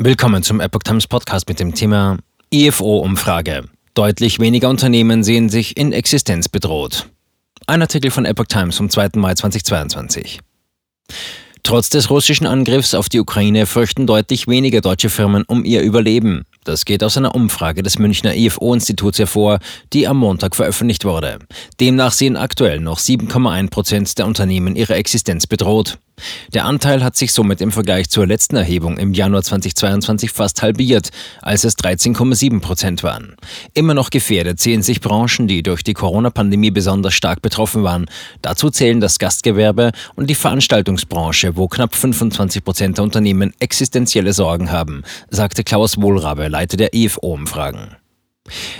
Willkommen zum Epoch Times Podcast mit dem Thema IFO-Umfrage. Deutlich weniger Unternehmen sehen sich in Existenz bedroht. Ein Artikel von Epoch Times vom 2. Mai 2022. Trotz des russischen Angriffs auf die Ukraine fürchten deutlich weniger deutsche Firmen um ihr Überleben. Das geht aus einer Umfrage des Münchner IFO-Instituts hervor, die am Montag veröffentlicht wurde. Demnach sehen aktuell noch 7,1 Prozent der Unternehmen ihre Existenz bedroht. Der Anteil hat sich somit im Vergleich zur letzten Erhebung im Januar 2022 fast halbiert, als es 13,7 Prozent waren. Immer noch gefährdet sehen sich Branchen, die durch die Corona-Pandemie besonders stark betroffen waren. Dazu zählen das Gastgewerbe und die Veranstaltungsbranche, wo knapp 25 Prozent der Unternehmen existenzielle Sorgen haben, sagte Klaus Wohlrabe, Leiter der IFO-Umfragen.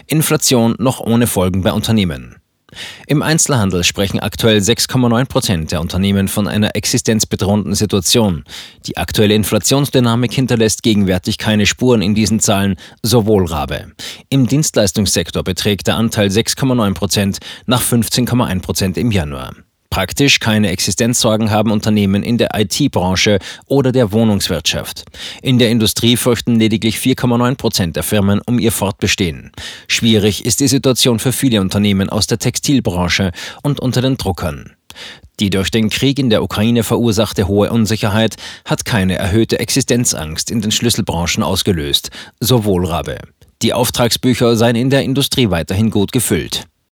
Inflation noch ohne Folgen bei Unternehmen. Im Einzelhandel sprechen aktuell 6,9 Prozent der Unternehmen von einer existenzbedrohenden Situation. Die aktuelle Inflationsdynamik hinterlässt gegenwärtig keine Spuren in diesen Zahlen, so Wohlrabe. Im Dienstleistungssektor beträgt der Anteil 6,9 Prozent nach 15,1 Prozent im Januar. Praktisch keine Existenzsorgen haben Unternehmen in der IT-Branche oder der Wohnungswirtschaft. In der Industrie fürchten lediglich 4,9 Prozent der Firmen um ihr Fortbestehen. Schwierig ist die Situation für viele Unternehmen aus der Textilbranche und unter den Druckern. Die durch den Krieg in der Ukraine verursachte hohe Unsicherheit hat keine erhöhte Existenzangst in den Schlüsselbranchen ausgelöst, so Wohlrabe. Die Auftragsbücher seien in der Industrie weiterhin gut gefüllt.